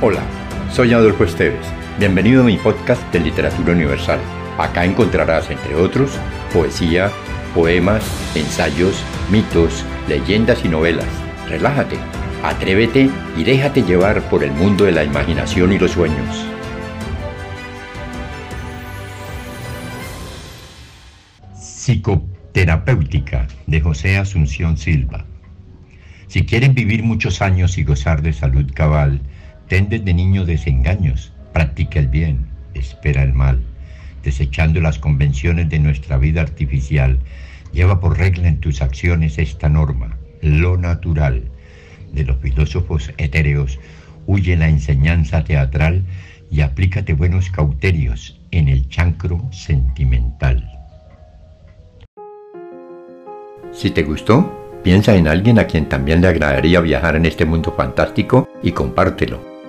Hola, soy Adolfo Esteves. Bienvenido a mi podcast de Literatura Universal. Acá encontrarás, entre otros, poesía, poemas, ensayos, mitos, leyendas y novelas. Relájate, atrévete y déjate llevar por el mundo de la imaginación y los sueños. Psicoterapéutica de José Asunción Silva. Si quieres vivir muchos años y gozar de salud cabal, Ten desde niño desengaños, practica el bien, espera el mal, desechando las convenciones de nuestra vida artificial, lleva por regla en tus acciones esta norma, lo natural. De los filósofos etéreos, huye la enseñanza teatral y aplícate buenos cauterios en el chancro sentimental. Si te gustó, piensa en alguien a quien también le agradaría viajar en este mundo fantástico y compártelo.